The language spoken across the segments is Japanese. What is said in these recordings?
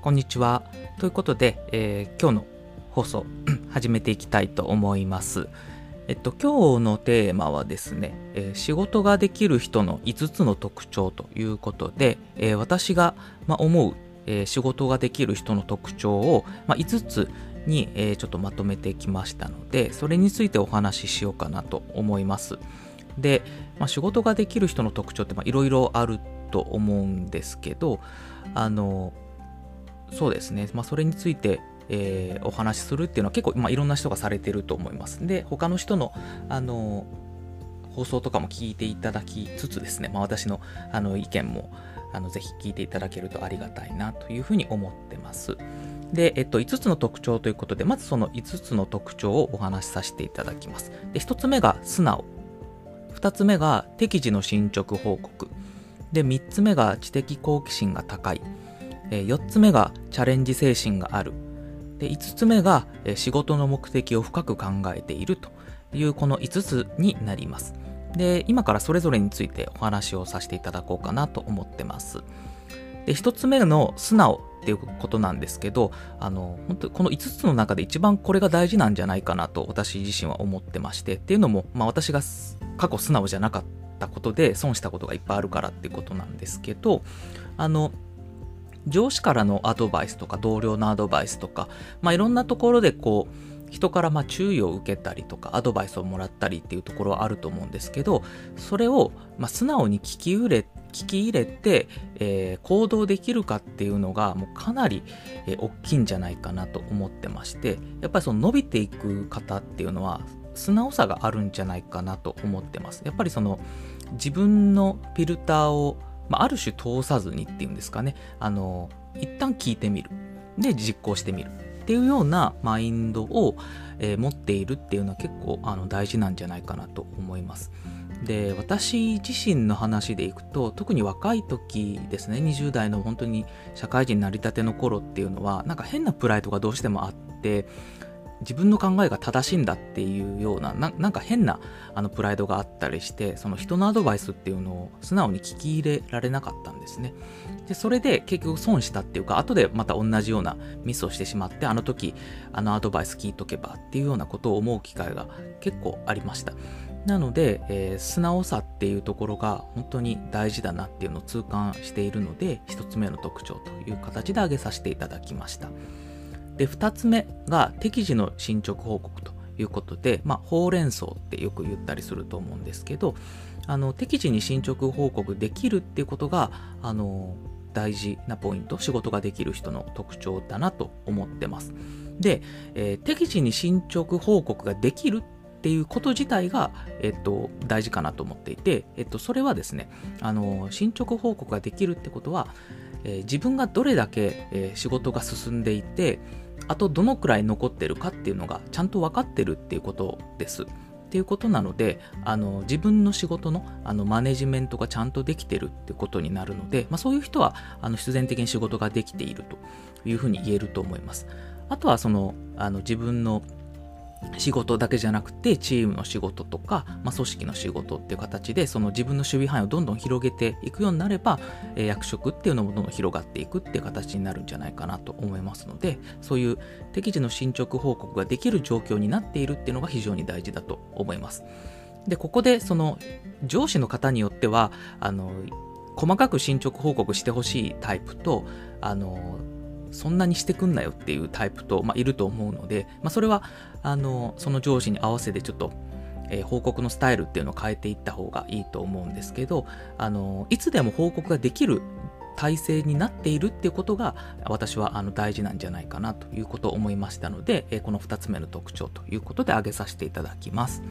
こんにちは。ということで、えー今日の放送 始めていきたいと思います。えっと、今日のテーマはですね、えー仕事ができる人の5つの特徴ということで、えー私が、まあ、思う、えー仕事ができる人の特徴を、まあ、5つに、えーちょっとまとめてきましたので、それについてお話ししようかなと思います。で、まあ、仕事ができる人の特徴っていろいろあると思うんですけど、あの、そうですね、まあ、それについて、えーお話しするっていうのは結構、まあ、いろんな人がされてると思います。で、他の人の、あの、放送とかも聞いていただきつつですね、まあ、私のあの意見もあのぜひ聞いていただけるとありがたいなというふうに思ってます。で、えっと、5つの特徴ということで、まずその5つの特徴をお話しさせていただきます。で、1つ目が素直。2つ目が適時の進捗報告。で、3つ目が知的好奇心が高い。え4つ目がチャレンジ精神がある。で、5つ目が、仕事の目的を深く考えているというこの5つになります。で、今からそれぞれについてお話をさせていただこうかなと思ってます。で、1つ目の素直っていうことなんですけど、あの、本当この5つの中で一番これが大事なんじゃないかなと私自身は思ってまして、っていうのも、まあ私が過去素直じゃなかったことで損したことがいっぱいあるからっていうことなんですけど、あの、上司からのアドバイスとか同僚のアドバイスとか、まあ、いろんなところでこう人からまあ注意を受けたりとかアドバイスをもらったりっていうところはあると思うんですけどそれをまあ素直に聞き入れ聞き入れて、えー行動できるかっていうのがもうかなり、えー大きいんじゃないかなと思ってましてやっぱりその伸びていく方っていうのは素直さがあるんじゃないかなと思ってます。やっぱりその自分のフィルターをまあ、ある種通さずにっていうんですかね、あの、一旦聞いてみる。で、実行してみる。っていうようなマインドを、えー持っているっていうのは結構あの大事なんじゃないかなと思います。で、私自身の話でいくと、特に若い時ですね、20代の本当に社会人になりたての頃っていうのは、なんか変なプライドがどうしてもあって、自分の考えが正しいんだっていうような、なんか変なあのプライドがあったりして、その人のアドバイスっていうのを素直に聞き入れられなかったんですね。で、それで結局損したっていうか、後でまた同じようなミスをしてしまって、あの時、あのアドバイス聞いとけばっていうようなことを思う機会が結構ありました。なので、えー素直さっていうところが本当に大事だなっていうのを痛感しているので、一つ目の特徴という形で挙げさせていただきました。で、二つ目が適時の進捗報告ということで、まあ、ほうれん草ってよく言ったりすると思うんですけど、あの、適時に進捗報告できるっていうことが、あの、大事なポイント、仕事ができる人の特徴だなと思ってます。で、えー適時に進捗報告ができるっていうこと自体が、えっと、大事かなと思っていて、えっと、それはですね、あの、進捗報告ができるってことは、えー自分がどれだけ、えー仕事が進んでいて、あとどのくらい残ってるかっていうのがちゃんと分かってるっていうことです。っていうことなので、あの自分の仕事のあのマネジメントがちゃんとできてるってことになるので、まあ、そういう人はあの必然的に仕事ができているというふうに言えると思います。あとはそのあの自分の仕事だけじゃなくてチームの仕事とか、まあ、組織の仕事っていう形でその自分の守備範囲をどんどん広げていくようになれば、えー役職っていうのもどんどん広がっていくっていう形になるんじゃないかなと思いますのでそういう適時の進捗報告ができる状況になっているっていうのが非常に大事だと思います。でここでその上司の方によってはあの細かく進捗報告してほしいタイプとあのそんなにしてくんなよっていうタイプと、まあ、いると思うので、まあ、それはあのその上司に合わせてちょっと、えー報告のスタイルっていうのを変えていった方がいいと思うんですけどあのいつでも報告ができる体制になっているっていうことが私はあの大事なんじゃないかなということを思いましたので、えーこの2つ目の特徴ということで挙げさせていただきます。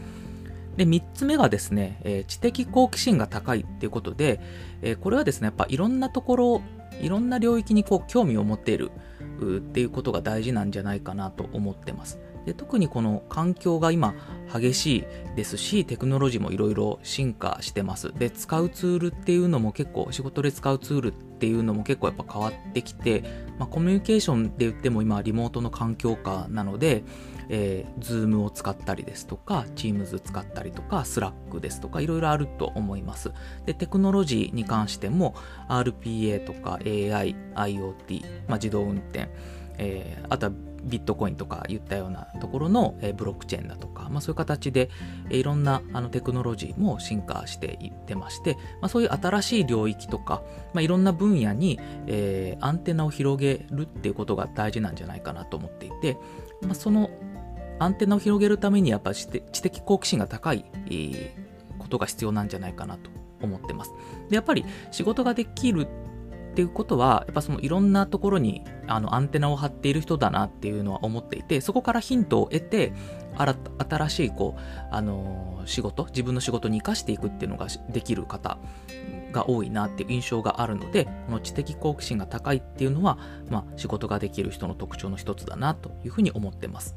で、3つ目がですね、えー知的好奇心が高いっていうことで、えーこれはですね、やっぱいろんなところ、いろんな領域にこう興味を持っているっていうことが大事なんじゃないかなと思ってます。で特にこの環境が今激しいですしテクノロジーもいろいろ進化してます。で使うツールっていうのも結構仕事で使うツールっていうのも結構やっぱ変わってきて、まあ、コミュニケーションで言っても今リモートの環境下なので、えー、Zoom を使ったりですとか Teams 使ったりとか Slack ですとかいろいろあると思います。でテクノロジーに関しても RPA とか AI、IoT、まあ、自動運転、えー、あとはビットコインとか言ったようなところの、えブロックチェーンだとか、まあ、そういう形で、えいろんなあのテクノロジーも進化していってまして、まあ、そういう新しい領域とか、まあ、いろんな分野に、えー、アンテナを広げるっていうことが大事なんじゃないかなと思っていて、まあ、そのアンテナを広げるためにやっぱ知的好奇心が高い、えー、ことが必要なんじゃないかなと思ってます。でやっぱり仕事ができるっていうことは、やっぱそのいろんなところにあのアンテナを張っている人だなっていうのは思っていて、そこからヒントを得て、新しいこう、あの仕事、自分の仕事に生かしていくっていうのができる方が多いなっていう印象があるので、この知的好奇心が高いっていうのは、まあ、仕事ができる人の特徴の一つだなというふうに思ってます。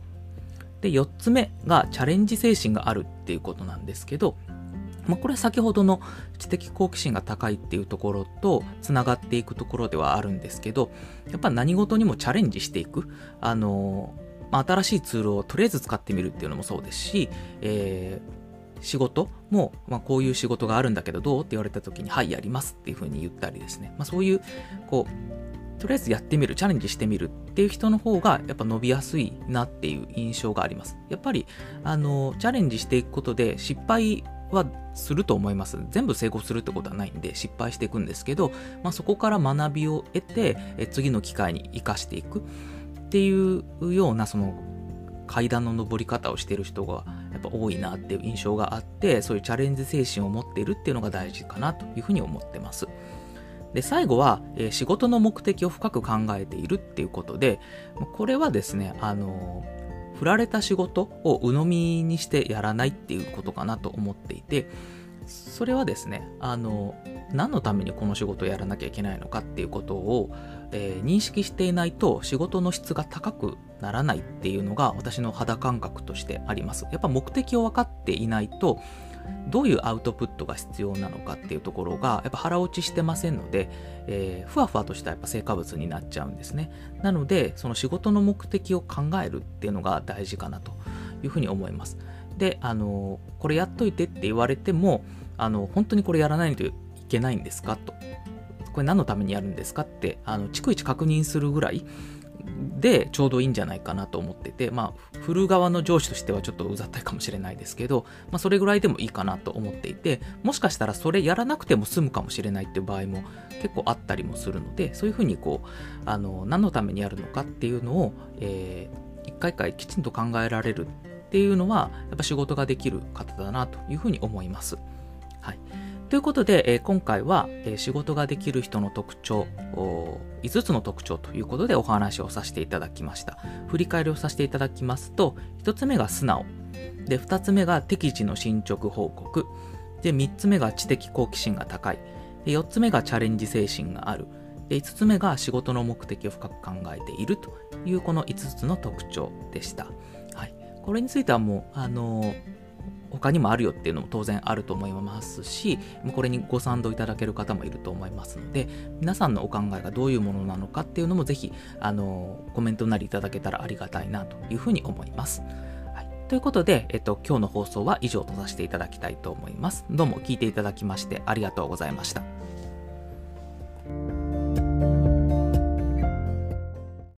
で、4つ目がチャレンジ精神があるっていうことなんですけど、まあ、これは先ほどの知的好奇心が高いっていうところとつながっていくところではあるんですけど、やっぱ何事にもチャレンジしていく。あのま、新しいツールをとりあえず使ってみるっていうのもそうですし、えー、仕事も、まあ、こういう仕事があるんだけどどうって言われた時に、はい、やりますっていうふうに言ったりですね。まあ、そういう、こう、とりあえずやってみる、チャレンジしてみるっていう人の方がやっぱ伸びやすいなっていう印象があります。やっぱり、あの、チャレンジしていくことで失敗はすると思います。全部成功するってことはないんで失敗していくんですけど、まあ、そこから学びを得て、次の機会に生かしていくっていうようなその階段の上り方をしてる人がやっぱ多いなっていう印象があって、そういうチャレンジ精神を持っているっていうのが大事かなというふうに思ってます。で、最後は、えー、仕事の目的を深く考えているっていうことで、これはですね、あの振られた仕事を鵜呑みにしてやらないっていうことかなと思っていて、それはですね、あの、何のためにこの仕事をやらなきゃいけないのかっていうことを、えー、認識していないと仕事の質が高くならないっていうのが私の肌感覚としてあります。やっぱ目的を分かっていないと、どういうアウトプットが必要なのかっていうところがやっぱ腹落ちしてませんので、えー、ふわふわとしたやっぱ成果物になっちゃうんですね。なので、その仕事の目的を考えるっていうのが大事かなというふうに思います。で、あの、これやっといてって言われても、あの、本当にこれやらないといけないんですかと。これ何のためにやるんですかって、あの、逐一確認するぐらい、でちょうどいいんじゃないかなと思ってて、まあ、振る側の上司としてはちょっとうざったいかもしれないですけど、まあ、それぐらいでもいいかなと思っていて、もしかしたらそれやらなくても済むかもしれないっていう場合も結構あったりもするので、そういうふうにこう、あの、何のためにやるのかっていうのを、えー、一回一回きちんと考えられるっていうのは、やっぱ仕事ができる方だなというふうに思います。ということで、えー、今回は、えー、仕事ができる人の特徴、5つの特徴ということでお話をさせていただきました。振り返りをさせていただきますと、1つ目が素直。で、2つ目が適時の進捗報告。で、3つ目が知的好奇心が高い。で、4つ目がチャレンジ精神がある。で、5つ目が仕事の目的を深く考えているというこの5つの特徴でした。はい。これについてはもう、あのー他にもあるよっていうのも当然あると思いますし、これにご賛同いただける方もいると思いますので、皆さんのお考えがどういうものなのかっていうのもぜひ、あの、コメントなりいただけたらありがたいなというふうに思います。はい、ということで、えっと、今日の放送は以上とさせていただきたいと思います。どうも聞いていただきましてありがとうございました。